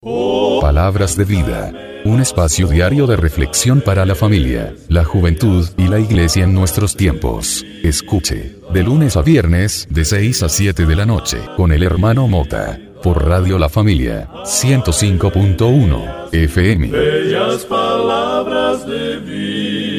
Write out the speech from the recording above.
Palabras de vida. Un espacio diario de reflexión para la familia, la juventud y la iglesia en nuestros tiempos. Escuche, de lunes a viernes, de 6 a 7 de la noche, con el hermano Mota, por Radio La Familia, 105.1 FM. Bellas palabras de vida